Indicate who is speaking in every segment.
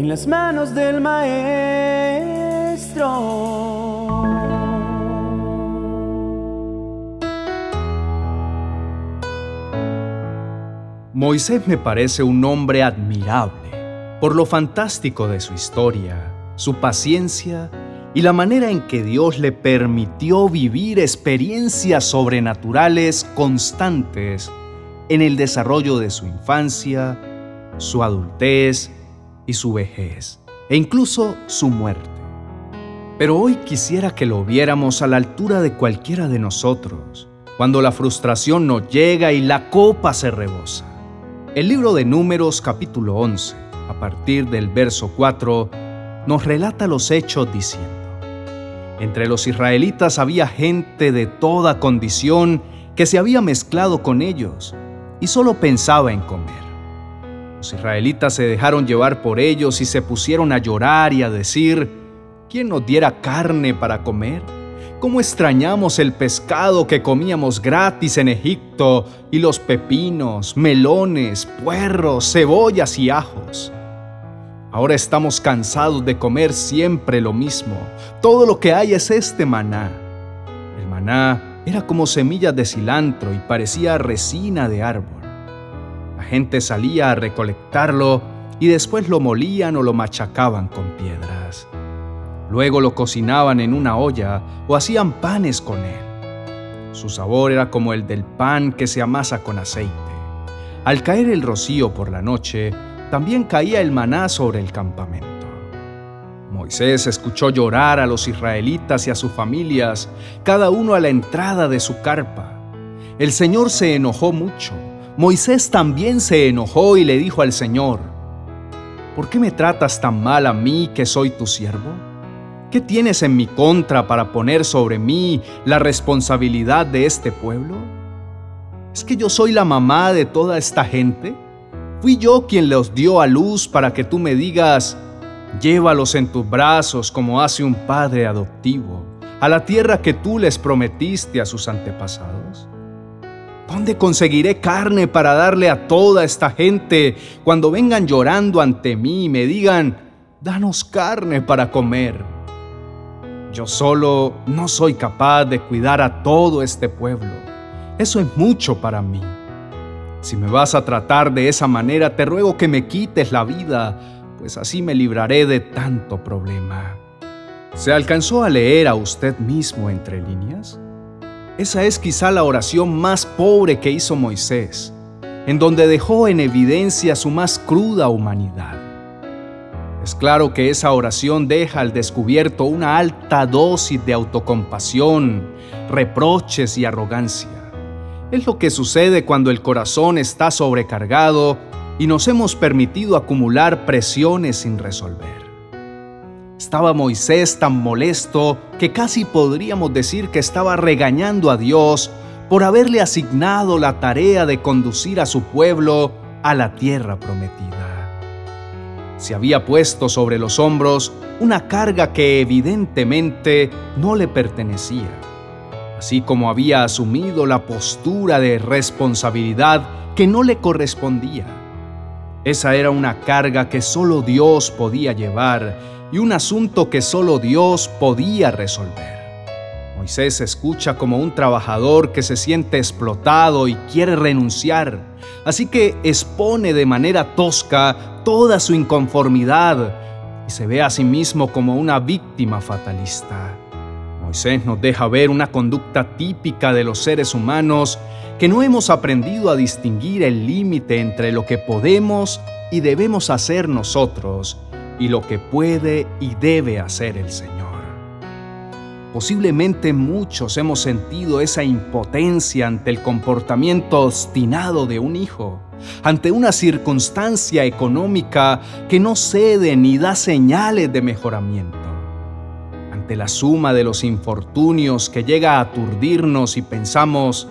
Speaker 1: en las manos del Maestro.
Speaker 2: Moisés me parece un hombre admirable por lo fantástico de su historia, su paciencia y la manera en que Dios le permitió vivir experiencias sobrenaturales constantes en el desarrollo de su infancia, su adultez y su vejez, e incluso su muerte. Pero hoy quisiera que lo viéramos a la altura de cualquiera de nosotros, cuando la frustración nos llega y la copa se rebosa. El libro de Números capítulo 11, a partir del verso 4, nos relata los hechos diciendo, Entre los israelitas había gente de toda condición que se había mezclado con ellos y solo pensaba en comer. Los israelitas se dejaron llevar por ellos y se pusieron a llorar y a decir, ¿quién nos diera carne para comer? ¿Cómo extrañamos el pescado que comíamos gratis en Egipto y los pepinos, melones, puerros, cebollas y ajos? Ahora estamos cansados de comer siempre lo mismo. Todo lo que hay es este maná. El maná era como semillas de cilantro y parecía resina de árbol. La gente salía a recolectarlo y después lo molían o lo machacaban con piedras. Luego lo cocinaban en una olla o hacían panes con él. Su sabor era como el del pan que se amasa con aceite. Al caer el rocío por la noche, también caía el maná sobre el campamento. Moisés escuchó llorar a los israelitas y a sus familias, cada uno a la entrada de su carpa. El Señor se enojó mucho Moisés también se enojó y le dijo al Señor, ¿por qué me tratas tan mal a mí que soy tu siervo? ¿Qué tienes en mi contra para poner sobre mí la responsabilidad de este pueblo? ¿Es que yo soy la mamá de toda esta gente? ¿Fui yo quien los dio a luz para que tú me digas, llévalos en tus brazos como hace un padre adoptivo, a la tierra que tú les prometiste a sus antepasados? ¿Dónde conseguiré carne para darle a toda esta gente cuando vengan llorando ante mí y me digan, danos carne para comer? Yo solo no soy capaz de cuidar a todo este pueblo. Eso es mucho para mí. Si me vas a tratar de esa manera, te ruego que me quites la vida, pues así me libraré de tanto problema. ¿Se alcanzó a leer a usted mismo entre líneas? Esa es quizá la oración más pobre que hizo Moisés, en donde dejó en evidencia su más cruda humanidad. Es claro que esa oración deja al descubierto una alta dosis de autocompasión, reproches y arrogancia. Es lo que sucede cuando el corazón está sobrecargado y nos hemos permitido acumular presiones sin resolver. Estaba Moisés tan molesto que casi podríamos decir que estaba regañando a Dios por haberle asignado la tarea de conducir a su pueblo a la tierra prometida. Se había puesto sobre los hombros una carga que evidentemente no le pertenecía, así como había asumido la postura de responsabilidad que no le correspondía. Esa era una carga que solo Dios podía llevar y un asunto que solo Dios podía resolver. Moisés escucha como un trabajador que se siente explotado y quiere renunciar, así que expone de manera tosca toda su inconformidad y se ve a sí mismo como una víctima fatalista. Moisés nos deja ver una conducta típica de los seres humanos que no hemos aprendido a distinguir el límite entre lo que podemos y debemos hacer nosotros y lo que puede y debe hacer el Señor. Posiblemente muchos hemos sentido esa impotencia ante el comportamiento obstinado de un hijo, ante una circunstancia económica que no cede ni da señales de mejoramiento, ante la suma de los infortunios que llega a aturdirnos y pensamos,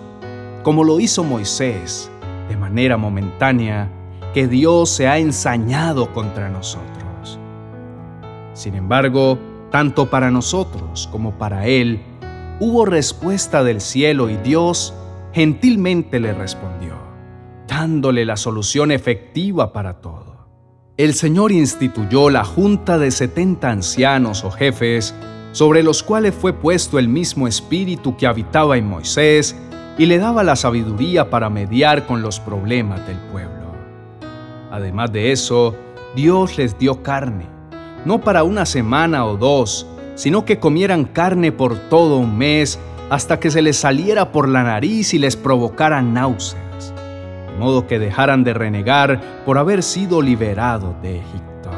Speaker 2: como lo hizo Moisés, de manera momentánea, que Dios se ha ensañado contra nosotros. Sin embargo, tanto para nosotros como para él, hubo respuesta del cielo y Dios gentilmente le respondió, dándole la solución efectiva para todo. el Señor instituyó la junta de setenta ancianos o jefes, sobre los cuales fue puesto el mismo espíritu que habitaba en Moisés y le daba la sabiduría para mediar con los problemas del pueblo. Además de eso, Dios les dio carne, no para una semana o dos, sino que comieran carne por todo un mes hasta que se les saliera por la nariz y les provocara náuseas modo que dejaran de renegar por haber sido liberados de Egipto.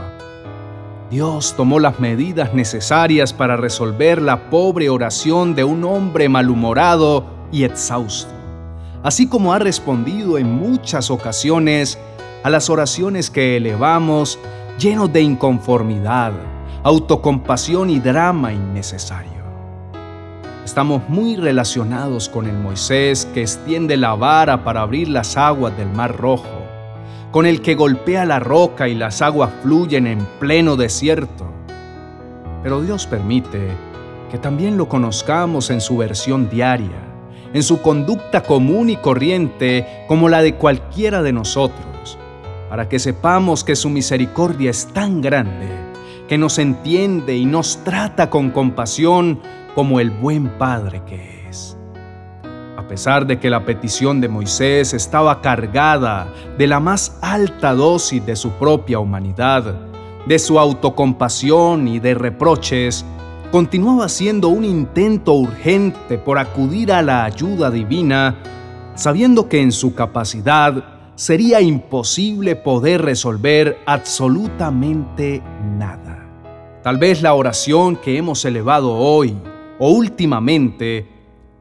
Speaker 2: Dios tomó las medidas necesarias para resolver la pobre oración de un hombre malhumorado y exhausto, así como ha respondido en muchas ocasiones a las oraciones que elevamos llenos de inconformidad, autocompasión y drama innecesario. Estamos muy relacionados con el Moisés que extiende la vara para abrir las aguas del Mar Rojo, con el que golpea la roca y las aguas fluyen en pleno desierto. Pero Dios permite que también lo conozcamos en su versión diaria, en su conducta común y corriente como la de cualquiera de nosotros, para que sepamos que su misericordia es tan grande que nos entiende y nos trata con compasión como el buen padre que es. A pesar de que la petición de Moisés estaba cargada de la más alta dosis de su propia humanidad, de su autocompasión y de reproches, continuaba siendo un intento urgente por acudir a la ayuda divina, sabiendo que en su capacidad sería imposible poder resolver absolutamente nada. Tal vez la oración que hemos elevado hoy o últimamente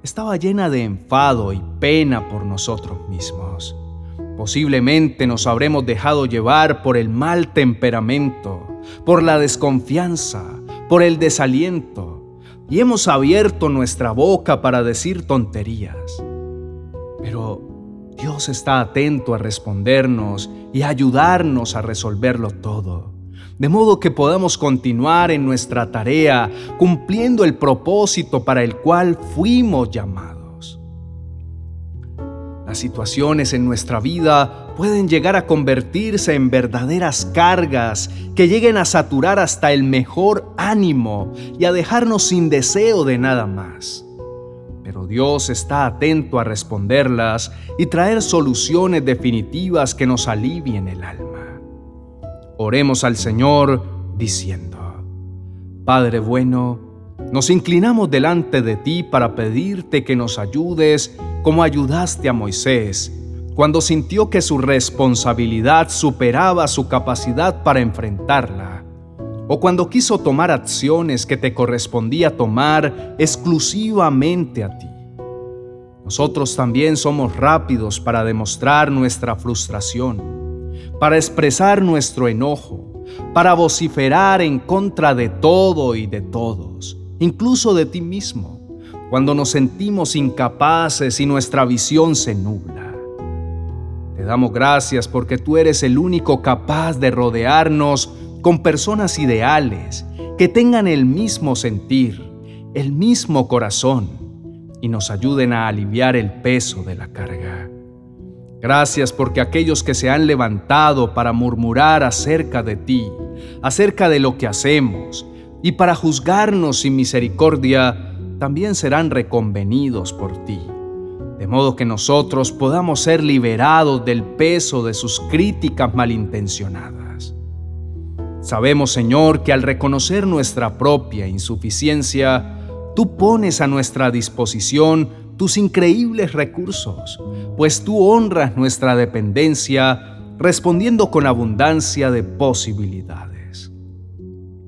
Speaker 2: estaba llena de enfado y pena por nosotros mismos. Posiblemente nos habremos dejado llevar por el mal temperamento, por la desconfianza, por el desaliento, y hemos abierto nuestra boca para decir tonterías. Pero Dios está atento a respondernos y a ayudarnos a resolverlo todo de modo que podamos continuar en nuestra tarea cumpliendo el propósito para el cual fuimos llamados. Las situaciones en nuestra vida pueden llegar a convertirse en verdaderas cargas que lleguen a saturar hasta el mejor ánimo y a dejarnos sin deseo de nada más. Pero Dios está atento a responderlas y traer soluciones definitivas que nos alivien el alma. Oremos al Señor diciendo, Padre bueno, nos inclinamos delante de ti para pedirte que nos ayudes como ayudaste a Moisés cuando sintió que su responsabilidad superaba su capacidad para enfrentarla, o cuando quiso tomar acciones que te correspondía tomar exclusivamente a ti. Nosotros también somos rápidos para demostrar nuestra frustración para expresar nuestro enojo, para vociferar en contra de todo y de todos, incluso de ti mismo, cuando nos sentimos incapaces y nuestra visión se nubla. Te damos gracias porque tú eres el único capaz de rodearnos con personas ideales que tengan el mismo sentir, el mismo corazón y nos ayuden a aliviar el peso de la carga. Gracias porque aquellos que se han levantado para murmurar acerca de ti, acerca de lo que hacemos, y para juzgarnos sin misericordia, también serán reconvenidos por ti, de modo que nosotros podamos ser liberados del peso de sus críticas malintencionadas. Sabemos, Señor, que al reconocer nuestra propia insuficiencia, tú pones a nuestra disposición tus increíbles recursos, pues tú honras nuestra dependencia respondiendo con abundancia de posibilidades.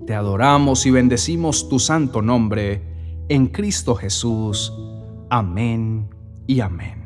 Speaker 2: Te adoramos y bendecimos tu santo nombre en Cristo Jesús. Amén y amén.